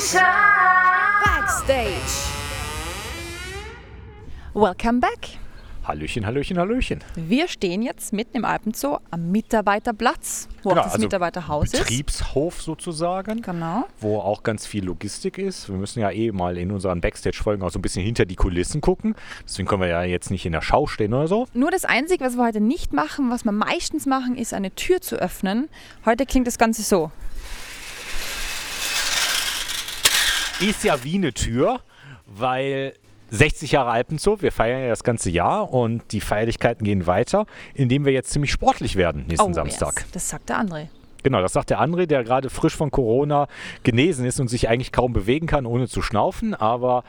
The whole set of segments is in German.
Backstage. Welcome back. Hallöchen, Hallöchen, Hallöchen. Wir stehen jetzt mitten im Alpenzoo am Mitarbeiterplatz, wo Genau, auch das also Mitarbeiterhaus ist. Betriebshof sozusagen, Genau. wo auch ganz viel Logistik ist. Wir müssen ja eh mal in unseren Backstage-Folgen auch so ein bisschen hinter die Kulissen gucken. Deswegen können wir ja jetzt nicht in der Schau stehen oder so. Nur das Einzige, was wir heute nicht machen, was wir meistens machen, ist eine Tür zu öffnen. Heute klingt das Ganze so. Ist ja wie eine Tür, weil 60 Jahre Alpenzoo, wir feiern ja das ganze Jahr und die Feierlichkeiten gehen weiter, indem wir jetzt ziemlich sportlich werden nächsten Samstag. Oh, yes. Das sagt der André. Genau, das sagt der André, der gerade frisch von Corona genesen ist und sich eigentlich kaum bewegen kann, ohne zu schnaufen. Aber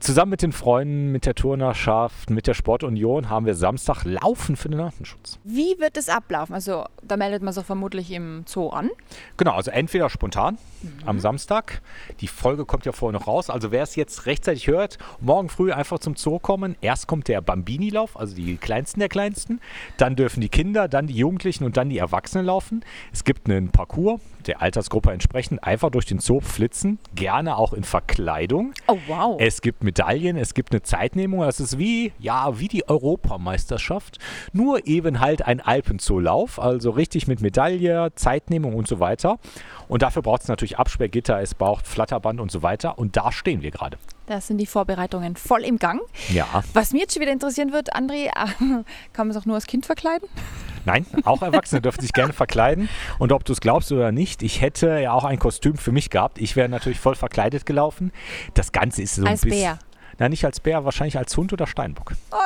zusammen mit den Freunden, mit der Turnerschaft, mit der Sportunion haben wir Samstag Laufen für den Artenschutz. Wie wird es ablaufen? Also, da meldet man sich vermutlich im Zoo an. Genau, also entweder spontan am Samstag. Die Folge kommt ja vorher noch raus. Also wer es jetzt rechtzeitig hört, morgen früh einfach zum Zoo kommen. Erst kommt der Bambini-Lauf, also die kleinsten der kleinsten. Dann dürfen die Kinder, dann die Jugendlichen und dann die Erwachsenen laufen. Es gibt einen Parcours der Altersgruppe entsprechend. Einfach durch den Zoo flitzen, gerne auch in Verkleidung. Oh, wow. Es gibt Medaillen, es gibt eine Zeitnehmung. Das ist wie, ja, wie die Europameisterschaft. Nur eben halt ein Alpenzoolauf. Also richtig mit Medaille, Zeitnehmung und so weiter. Und dafür braucht es natürlich Absperrgitter, es braucht Flatterband und so weiter. Und da stehen wir gerade. Da sind die Vorbereitungen voll im Gang. Ja. Was mich jetzt schon wieder interessieren wird, André, kann man sich auch nur als Kind verkleiden? Nein, auch Erwachsene dürfen sich gerne verkleiden. Und ob du es glaubst oder nicht, ich hätte ja auch ein Kostüm für mich gehabt. Ich wäre natürlich voll verkleidet gelaufen. Das Ganze ist so Als ein bisschen. Bär. Nein, nicht als Bär, wahrscheinlich als Hund oder Steinbock. Oh,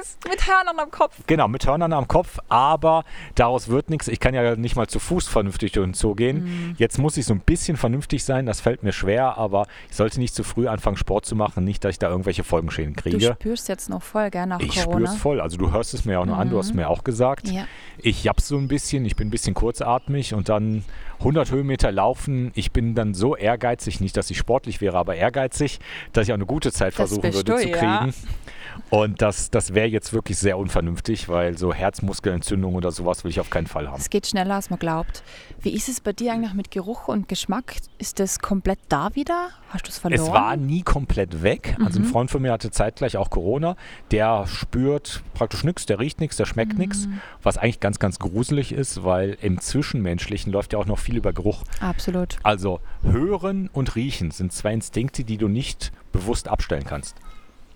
süß. Mit Hörnern am Kopf. Genau, mit Hörnern am Kopf, aber daraus wird nichts. Ich kann ja nicht mal zu Fuß vernünftig durch den Zoo gehen. Mhm. Jetzt muss ich so ein bisschen vernünftig sein, das fällt mir schwer, aber ich sollte nicht zu früh anfangen, Sport zu machen, nicht, dass ich da irgendwelche Folgenschäden Du kriege. spürst jetzt noch voll gern nach Ich Corona. spür's voll. Also du hörst es mir auch noch an, du hast mir auch gesagt. Ja. Ich japs so ein bisschen, ich bin ein bisschen kurzatmig und dann 100 Höhenmeter laufen. Ich bin dann so ehrgeizig, nicht, dass ich sportlich wäre, aber ehrgeizig, dass ich auch eine gute Zeit Das versuchen würde du, zu ja. kriegen. Und das, das wäre jetzt wirklich sehr unvernünftig, weil so Herzmuskelentzündung oder sowas will ich auf keinen Fall haben. Es geht schneller, als man glaubt. Wie ist es bei dir eigentlich mit Geruch und Geschmack? Ist das komplett da wieder? Hast du es verloren? Es war nie komplett weg. Also ein Mhm. Freund von mir hatte zeitgleich auch Corona. Der spürt praktisch nichts, der riecht nichts, der schmeckt Mhm. nichts. Was eigentlich ganz, ganz gruselig ist, weil im Zwischenmenschlichen läuft ja auch noch viel über Geruch. Absolut. Also hören und riechen sind zwei Instinkte, die du nicht bewusst abstellen kannst.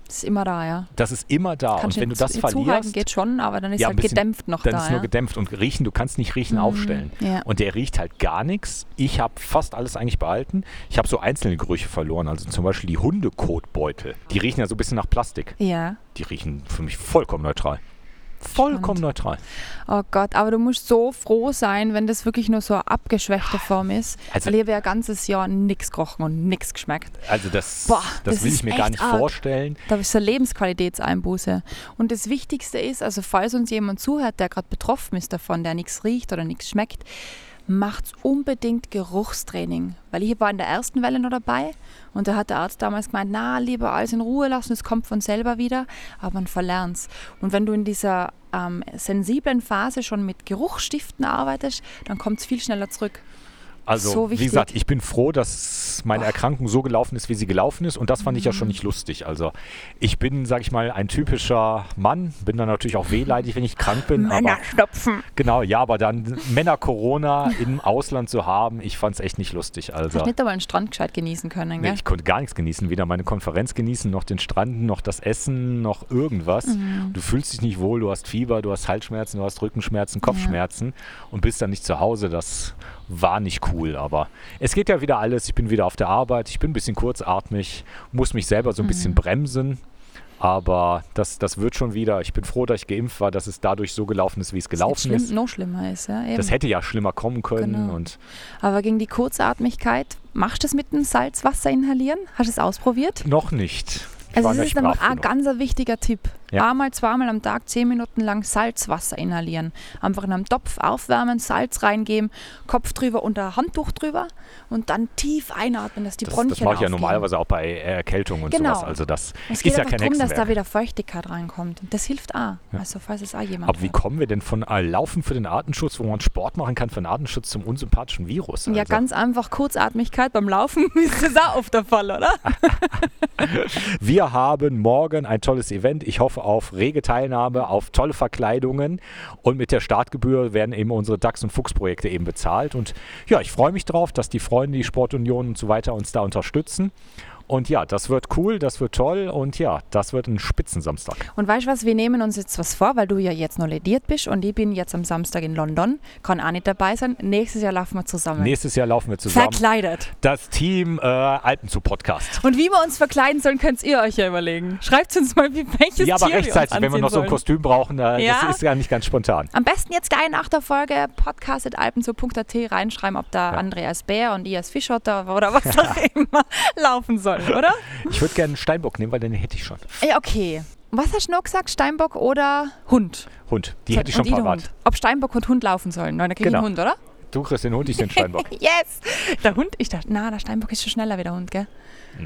Das ist immer da, ja. Das ist immer da. Kannst und wenn du das zuhalten verlierst, geht schon, aber dann ist Ja, halt bisschen- gedämpft noch dann da. ist nur ja. gedämpft. Und riechen, du kannst nicht riechen aufstellen. ja. Und der riecht halt gar nichts. Ich habe fast alles eigentlich behalten. Ich habe so einzelne Gerüche verloren. Also zum Beispiel die Hundekotbeutel. Die riechen ja so ein bisschen nach Plastik. ja. Die riechen für mich vollkommen neutral. Vollkommen neutral. Oh Gott, aber du musst so froh sein, wenn das wirklich nur so eine abgeschwächte Form ist. Also- weil ich habe ja ein ganzes Jahr nichts gerochen und nichts geschmeckt. Also das, Boah, das, das will ich mir gar nicht arg. vorstellen. Da ist eine Lebensqualitätseinbuße. Und das Wichtigste ist, also falls uns jemand zuhört, der gerade betroffen ist davon, der nichts riecht oder nichts schmeckt, macht unbedingt Geruchstraining. Weil ich war in der ersten Welle noch dabei und da hat der Arzt damals gemeint, na, lieber alles in Ruhe lassen, es kommt von selber wieder, aber man verlernt es. Und wenn du in dieser ähm, sensiblen Phase schon mit Geruchsstiften arbeitest, dann kommt es viel schneller zurück. Also, So wie gesagt, ich bin froh, dass meine Erkrankung so gelaufen ist, wie sie gelaufen ist. Und das fand ich ja schon nicht lustig. Also, ich bin, sag ich mal, ein typischer Mann. Bin dann natürlich auch wehleidig, wenn ich krank bin. Aber, Männerschnupfen. genau, ja, aber dann Männer-Corona im Ausland zu haben, ich fand es echt nicht lustig. Also, Hast nicht einmal einen Strand gescheit genießen können, nee, gell? ich konnte gar nichts genießen. Weder meine Konferenz genießen, noch den Strand, noch das Essen, noch irgendwas. Mhm. Du fühlst dich nicht wohl, du hast Fieber, du hast Halsschmerzen, du hast Rückenschmerzen, Kopfschmerzen und bist dann nicht zu Hause. Das war nicht cool, aber es geht ja wieder alles. Ich bin wieder auf der Arbeit, ich bin ein bisschen kurzatmig, muss mich selber so ein Mhm. bisschen bremsen. Aber das, das wird schon wieder. Ich bin froh, dass ich geimpft war, dass es dadurch so gelaufen ist, wie es gelaufen schlimm, ist. noch schlimmer ist. Ja, eben. Das hätte ja schlimmer kommen können. Genau. Und Aber gegen die Kurzatmigkeit, machst du das mit dem Salzwasser inhalieren? Hast du es ausprobiert? noch nicht. Also das ist nämlich ein ganz ein wichtiger Tipp. Ja. Einmal, zweimal am Tag zehn Minuten lang Salzwasser inhalieren. Einfach in einem Topf aufwärmen, Salz reingeben, Kopf drüber und ein Handtuch drüber und dann tief einatmen, dass die Das, Bronchien das mache ich ja aufgehen. normalerweise auch bei Erkältung und Genau. sowas. Also das Es ist geht ja einfach kein darum, dass da wieder Feuchtigkeit reinkommt. Das hilft auch. Also falls es auch jemand Aber wie hört. kommen wir denn von äh, Laufen für den Artenschutz, wo man Sport machen kann, für den Artenschutz zum unsympathischen Virus? Ja, Also, ganz einfach Kurzatmigkeit beim Laufen ist das auch oft der Fall, oder? Wir haben morgen ein tolles Event. Ich hoffe auf rege Teilnahme, auf tolle Verkleidungen und mit der Startgebühr werden eben unsere DAX- und Fuchs-Projekte eben bezahlt. Und ja, ich freue mich drauf, dass die Freunde, die Sportunion und so weiter uns da unterstützen. Und ja, das wird cool, das wird toll und ja, das wird ein Spitzensamstag. Und weißt du was, wir nehmen uns jetzt was vor, weil du ja jetzt noch lediert bist und ich bin jetzt am Samstag in London, kann auch nicht dabei sein. Nächstes Jahr laufen wir zusammen. Nächstes Jahr laufen wir zusammen. Verkleidet. Das Team äh, Alpenzoo-Podcast. Und wie wir uns verkleiden sollen, könnt ihr euch ja überlegen. Schreibt uns mal, wie, welches Ja, aber Tier rechtzeitig, wir wenn wir noch so ein. Kostüm brauchen, äh, Ja. das ist ja nicht ganz spontan. Am besten jetzt gleich nach der Folge podcast.alpenzoo.at reinschreiben, ob da Ja. André als Bär und ich als Fischotter oder was auch immer laufen sollen, oder? Ich würde gerne einen Steinbock nehmen, weil den hätte ich schon. Ja, okay. Was hast du noch gesagt? Steinbock oder Hund? Hund, die So, hätte ich schon parat. Hund. Ob Steinbock und Hund laufen sollen? Nein, dann kriege ich Genau. einen Hund, oder? Du kriegst den Hund, ich den Steinbock. Yes! Der Hund, ich dachte, na, der Steinbock ist schon schneller wie der Hund, gell?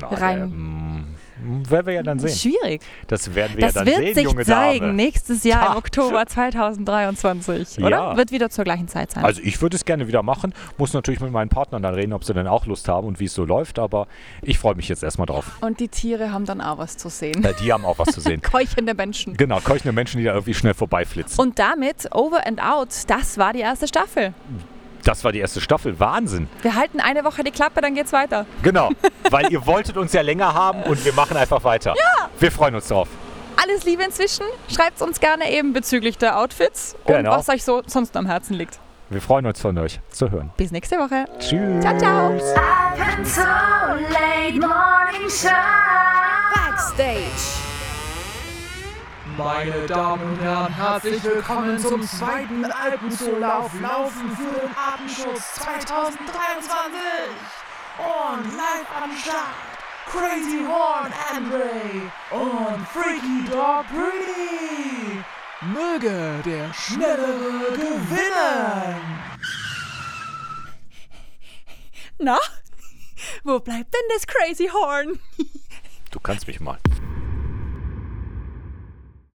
Na, Rein. Der, mm, werden wir ja dann sehen. Schwierig. Das werden wir Das ja dann wird sehen, sich junge zeigen Dame. nächstes Jahr im Oktober 2023, oder? Ja. Wird wieder zur gleichen Zeit sein. Also ich würde es gerne wieder machen. Muss natürlich mit meinen Partnern dann reden, ob sie dann auch Lust haben und wie es so läuft. Aber ich freue mich jetzt erstmal drauf. und die Tiere haben dann auch was zu sehen. Äh, Die haben auch was zu sehen. Keuchende Menschen. Genau, keuchende Menschen, die da irgendwie schnell vorbeiflitzen. Und damit Over and Out, das war die erste Staffel. Das war die erste Staffel. Wahnsinn. Wir halten eine Woche die Klappe, dann geht's weiter. Genau, weil ihr wolltet uns ja länger haben und wir machen einfach weiter. Ja. Wir freuen uns drauf. Alles Liebe inzwischen. Schreibt uns gerne eben bezüglich der Outfits Genau. und was euch so sonst am Herzen liegt. Wir freuen uns von euch zu hören. Bis nächste Woche. Tschüss. Ciao, ciao. Alpenso Late Morning Show. Backstage. Meine Damen und Herren, herzlich willkommen zum zweiten Alpenzulauf Laufen für den Artenschutz 2023. Und live am Start Crazy Horn Andre und Freaky Dog Pretty. Möge der Schnellere gewinnen. Na? Wo bleibt denn das Crazy Horn? Du kannst mich mal.